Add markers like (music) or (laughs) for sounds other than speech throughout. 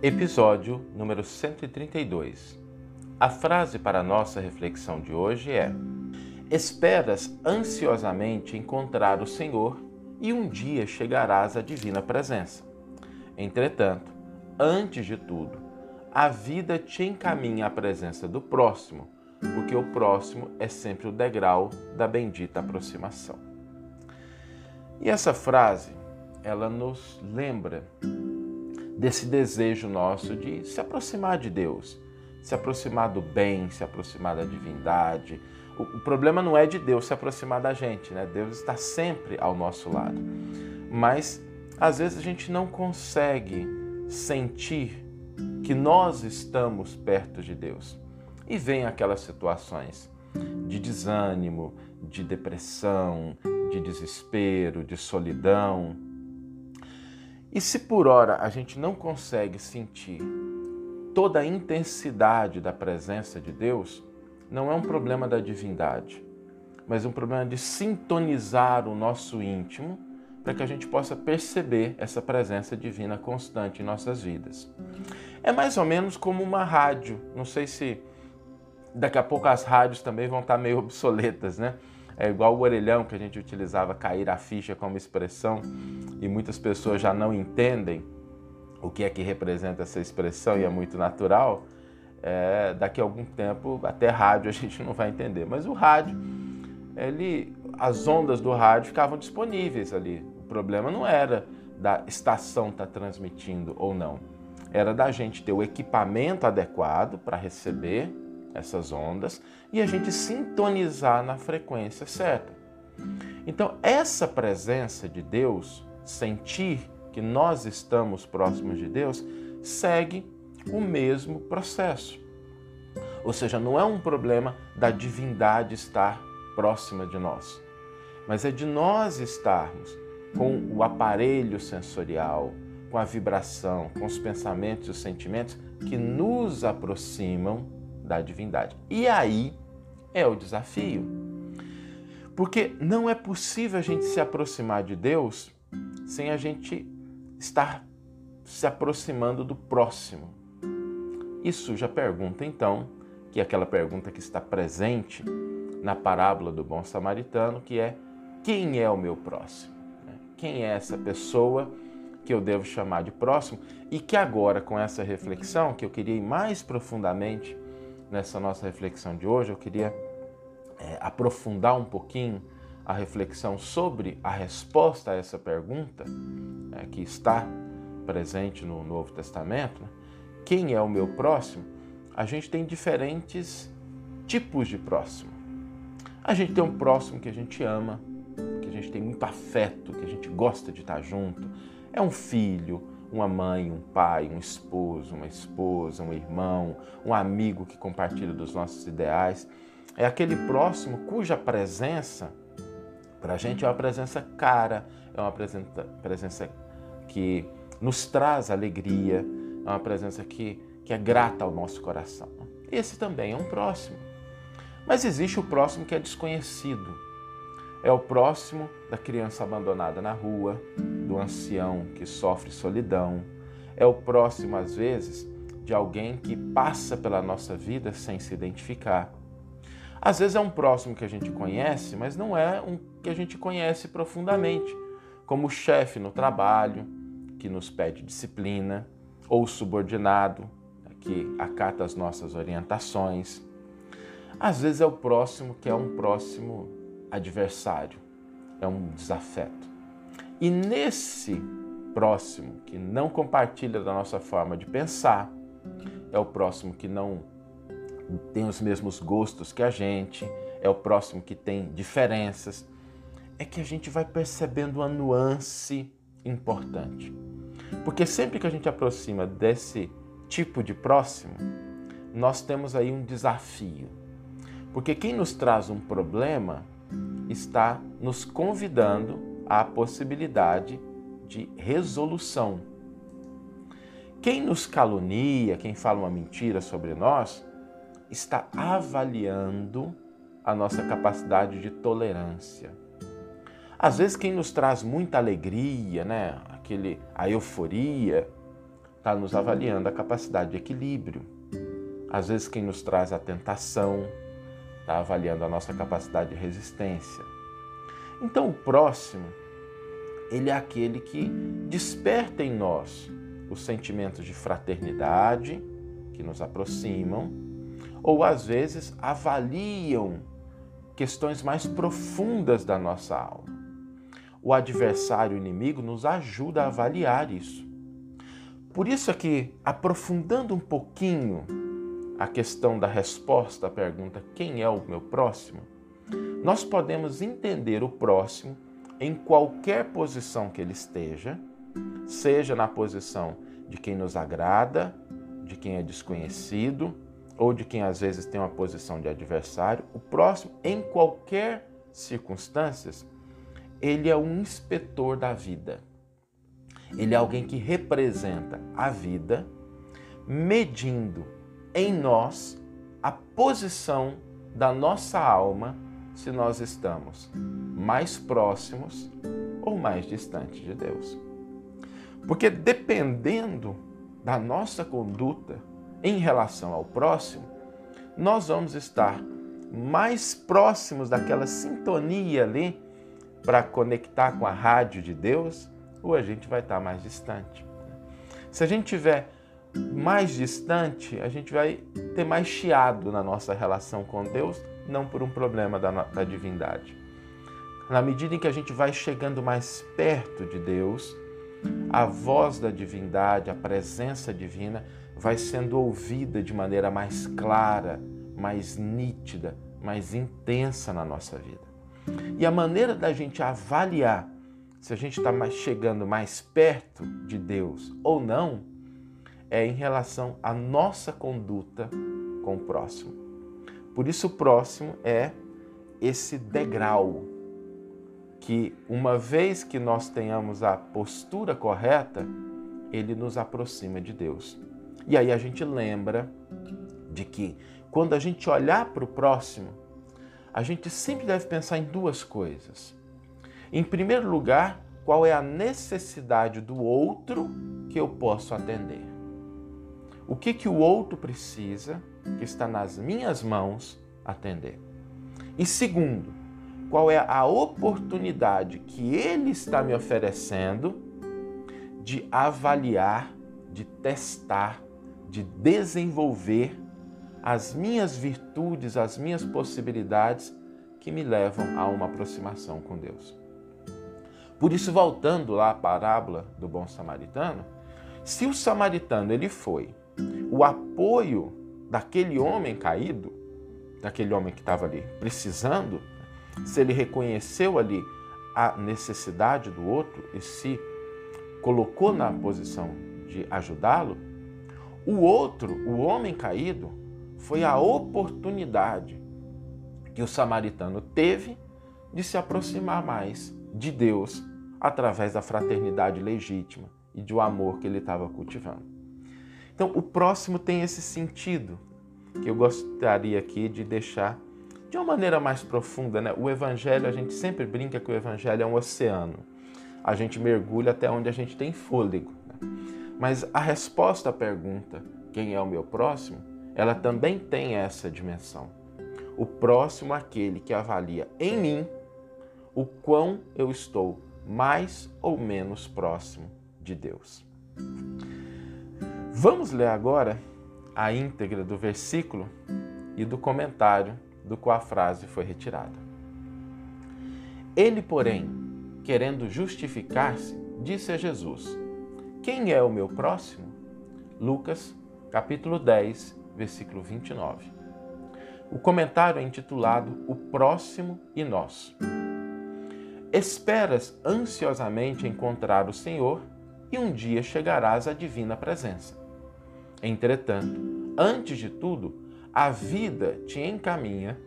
Episódio número 132. A frase para a nossa reflexão de hoje é: Esperas ansiosamente encontrar o Senhor e um dia chegarás à divina presença. Entretanto, antes de tudo, a vida te encaminha à presença do próximo, porque o próximo é sempre o degrau da bendita aproximação. E essa frase, ela nos lembra desse desejo nosso de se aproximar de Deus, se aproximar do bem, se aproximar da divindade. O, o problema não é de Deus se aproximar da gente, né? Deus está sempre ao nosso lado. Mas às vezes a gente não consegue sentir que nós estamos perto de Deus. E vem aquelas situações de desânimo, de depressão, de desespero, de solidão. E se por hora a gente não consegue sentir toda a intensidade da presença de Deus, não é um problema da divindade, mas um problema de sintonizar o nosso íntimo para que a gente possa perceber essa presença divina constante em nossas vidas. É mais ou menos como uma rádio, não sei se daqui a pouco as rádios também vão estar meio obsoletas, né? É igual o orelhão que a gente utilizava cair a ficha como expressão e muitas pessoas já não entendem o que é que representa essa expressão e é muito natural. É, daqui a algum tempo até rádio (laughs) a gente não vai entender, mas o rádio, ele, as ondas do rádio ficavam disponíveis ali. O problema não era da estação estar tá transmitindo ou não, era da gente ter o equipamento adequado para receber essas ondas e a gente sintonizar na frequência certa. Então, essa presença de Deus, sentir que nós estamos próximos de Deus, segue o mesmo processo. Ou seja, não é um problema da divindade estar próxima de nós, mas é de nós estarmos com o aparelho sensorial, com a vibração, com os pensamentos e os sentimentos que nos aproximam da divindade. E aí é o desafio. Porque não é possível a gente se aproximar de Deus sem a gente estar se aproximando do próximo. Isso já pergunta então, que é aquela pergunta que está presente na parábola do bom samaritano, que é quem é o meu próximo? Quem é essa pessoa que eu devo chamar de próximo? E que agora, com essa reflexão, que eu queria ir mais profundamente nessa nossa reflexão de hoje, eu queria é, aprofundar um pouquinho a reflexão sobre a resposta a essa pergunta é, que está presente no Novo Testamento. Né? Quem é o meu próximo? A gente tem diferentes tipos de próximo. A gente tem um próximo que a gente ama, que a gente tem muito afeto, que a gente gosta de estar junto. É um filho, uma mãe, um pai, um esposo, uma esposa, um irmão, um amigo que compartilha dos nossos ideais. É aquele próximo cuja presença, para a gente, é uma presença cara, é uma presença, presença que nos traz alegria, é uma presença que, que é grata ao nosso coração. Esse também é um próximo. Mas existe o próximo que é desconhecido. É o próximo da criança abandonada na rua, ancião que sofre solidão, é o próximo, às vezes, de alguém que passa pela nossa vida sem se identificar. Às vezes é um próximo que a gente conhece, mas não é um que a gente conhece profundamente, como o chefe no trabalho, que nos pede disciplina, ou o subordinado, que acata as nossas orientações. Às vezes é o próximo que é um próximo adversário, é um desafeto. E nesse próximo que não compartilha da nossa forma de pensar, é o próximo que não tem os mesmos gostos que a gente, é o próximo que tem diferenças, é que a gente vai percebendo uma nuance importante. Porque sempre que a gente aproxima desse tipo de próximo, nós temos aí um desafio. Porque quem nos traz um problema está nos convidando a possibilidade de resolução. Quem nos calunia, quem fala uma mentira sobre nós, está avaliando a nossa capacidade de tolerância. Às vezes quem nos traz muita alegria, né, aquele a euforia, está nos avaliando a capacidade de equilíbrio. Às vezes, quem nos traz a tentação está avaliando a nossa capacidade de resistência. Então, o próximo, ele é aquele que desperta em nós os sentimentos de fraternidade que nos aproximam, ou às vezes avaliam questões mais profundas da nossa alma. O adversário o inimigo nos ajuda a avaliar isso. Por isso é que, aprofundando um pouquinho a questão da resposta à pergunta quem é o meu próximo, nós podemos entender o próximo em qualquer posição que ele esteja, seja na posição de quem nos agrada, de quem é desconhecido, ou de quem às vezes tem uma posição de adversário, o próximo, em qualquer circunstâncias, ele é um inspetor da vida. Ele é alguém que representa a vida, medindo em nós a posição da nossa alma, se nós estamos mais próximos ou mais distantes de Deus. Porque dependendo da nossa conduta em relação ao próximo, nós vamos estar mais próximos daquela sintonia ali para conectar com a rádio de Deus, ou a gente vai estar mais distante. Se a gente tiver mais distante, a gente vai ter mais chiado na nossa relação com Deus, não por um problema da, da divindade. Na medida em que a gente vai chegando mais perto de Deus, a voz da divindade, a presença divina, vai sendo ouvida de maneira mais clara, mais nítida, mais intensa na nossa vida. E a maneira da gente avaliar se a gente está chegando mais perto de Deus ou não é em relação à nossa conduta com o próximo. Por isso, o próximo é esse degrau que, uma vez que nós tenhamos a postura correta, ele nos aproxima de Deus. E aí a gente lembra de que quando a gente olhar para o próximo, a gente sempre deve pensar em duas coisas. Em primeiro lugar, qual é a necessidade do outro que eu posso atender? O que, que o outro precisa, que está nas minhas mãos, atender? E segundo, qual é a oportunidade que ele está me oferecendo de avaliar, de testar de desenvolver as minhas virtudes, as minhas possibilidades que me levam a uma aproximação com Deus. Por isso, voltando lá à parábola do bom samaritano, se o samaritano ele foi o apoio daquele homem caído, daquele homem que estava ali precisando, se ele reconheceu ali a necessidade do outro e se colocou na posição de ajudá-lo, o outro, o homem caído, foi a oportunidade que o samaritano teve de se aproximar mais de Deus através da fraternidade legítima e do amor que ele estava cultivando. Então, o próximo tem esse sentido que eu gostaria aqui de deixar de uma maneira mais profunda. Né? O Evangelho, a gente sempre brinca que o Evangelho é um oceano. A gente mergulha até onde a gente tem fôlego. Mas a resposta à pergunta, quem é o meu próximo, ela também tem essa dimensão. O próximo é aquele que avalia em mim o quão eu estou mais ou menos próximo de Deus. Vamos ler agora a íntegra do versículo e do comentário do qual a frase foi retirada. Ele, porém, querendo justificar-se, disse a Jesus: quem é o meu próximo? Lucas, capítulo 10, versículo 29. O comentário é intitulado O Próximo e Nós. Esperas ansiosamente encontrar o Senhor e um dia chegarás à divina presença. Entretanto, antes de tudo, a vida te encaminha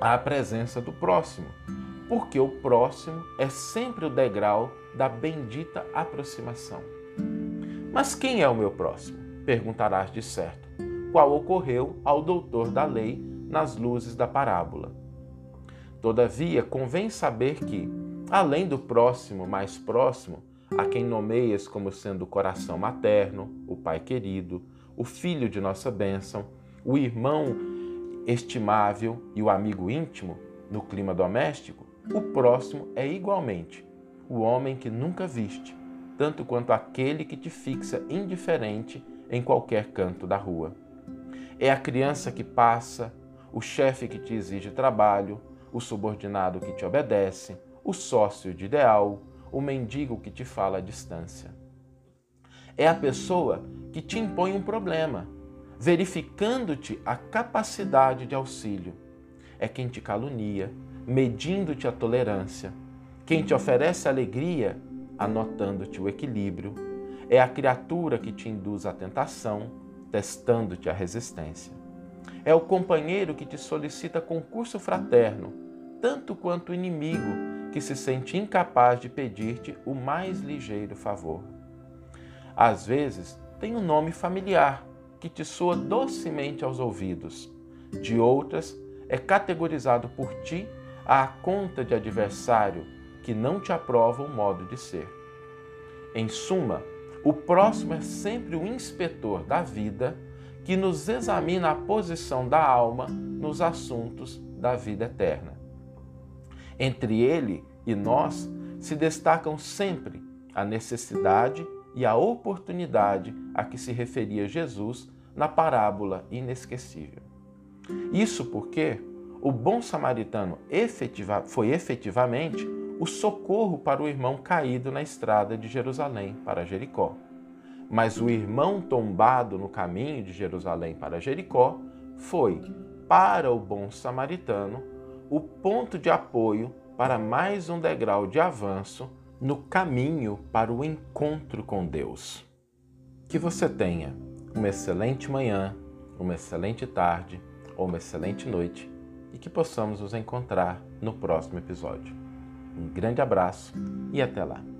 à presença do próximo, porque o próximo é sempre o degrau da bendita aproximação. Mas quem é o meu próximo? Perguntarás de certo, qual ocorreu ao doutor da lei nas luzes da parábola. Todavia, convém saber que, além do próximo mais próximo, a quem nomeias como sendo o coração materno, o pai querido, o filho de nossa bênção, o irmão estimável e o amigo íntimo no clima doméstico, o próximo é igualmente o homem que nunca viste, tanto quanto aquele que te fixa indiferente em qualquer canto da rua. É a criança que passa, o chefe que te exige trabalho, o subordinado que te obedece, o sócio de ideal, o mendigo que te fala à distância. É a pessoa que te impõe um problema, verificando-te a capacidade de auxílio. É quem te calunia, medindo-te a tolerância. Quem te oferece alegria, anotando-te o equilíbrio. É a criatura que te induz à tentação, testando-te a resistência. É o companheiro que te solicita concurso fraterno, tanto quanto o inimigo que se sente incapaz de pedir-te o mais ligeiro favor. Às vezes, tem um nome familiar que te soa docemente aos ouvidos. De outras, é categorizado por ti à conta de adversário que não te aprova o modo de ser. Em suma, o próximo é sempre o inspetor da vida que nos examina a posição da alma nos assuntos da vida eterna. Entre ele e nós se destacam sempre a necessidade e a oportunidade a que se referia Jesus na parábola inesquecível. Isso porque o bom samaritano efetiva, foi efetivamente o socorro para o irmão caído na estrada de Jerusalém para Jericó. Mas o irmão tombado no caminho de Jerusalém para Jericó foi, para o bom samaritano, o ponto de apoio para mais um degrau de avanço no caminho para o encontro com Deus. Que você tenha uma excelente manhã, uma excelente tarde ou uma excelente noite e que possamos nos encontrar no próximo episódio. Um grande abraço e até lá!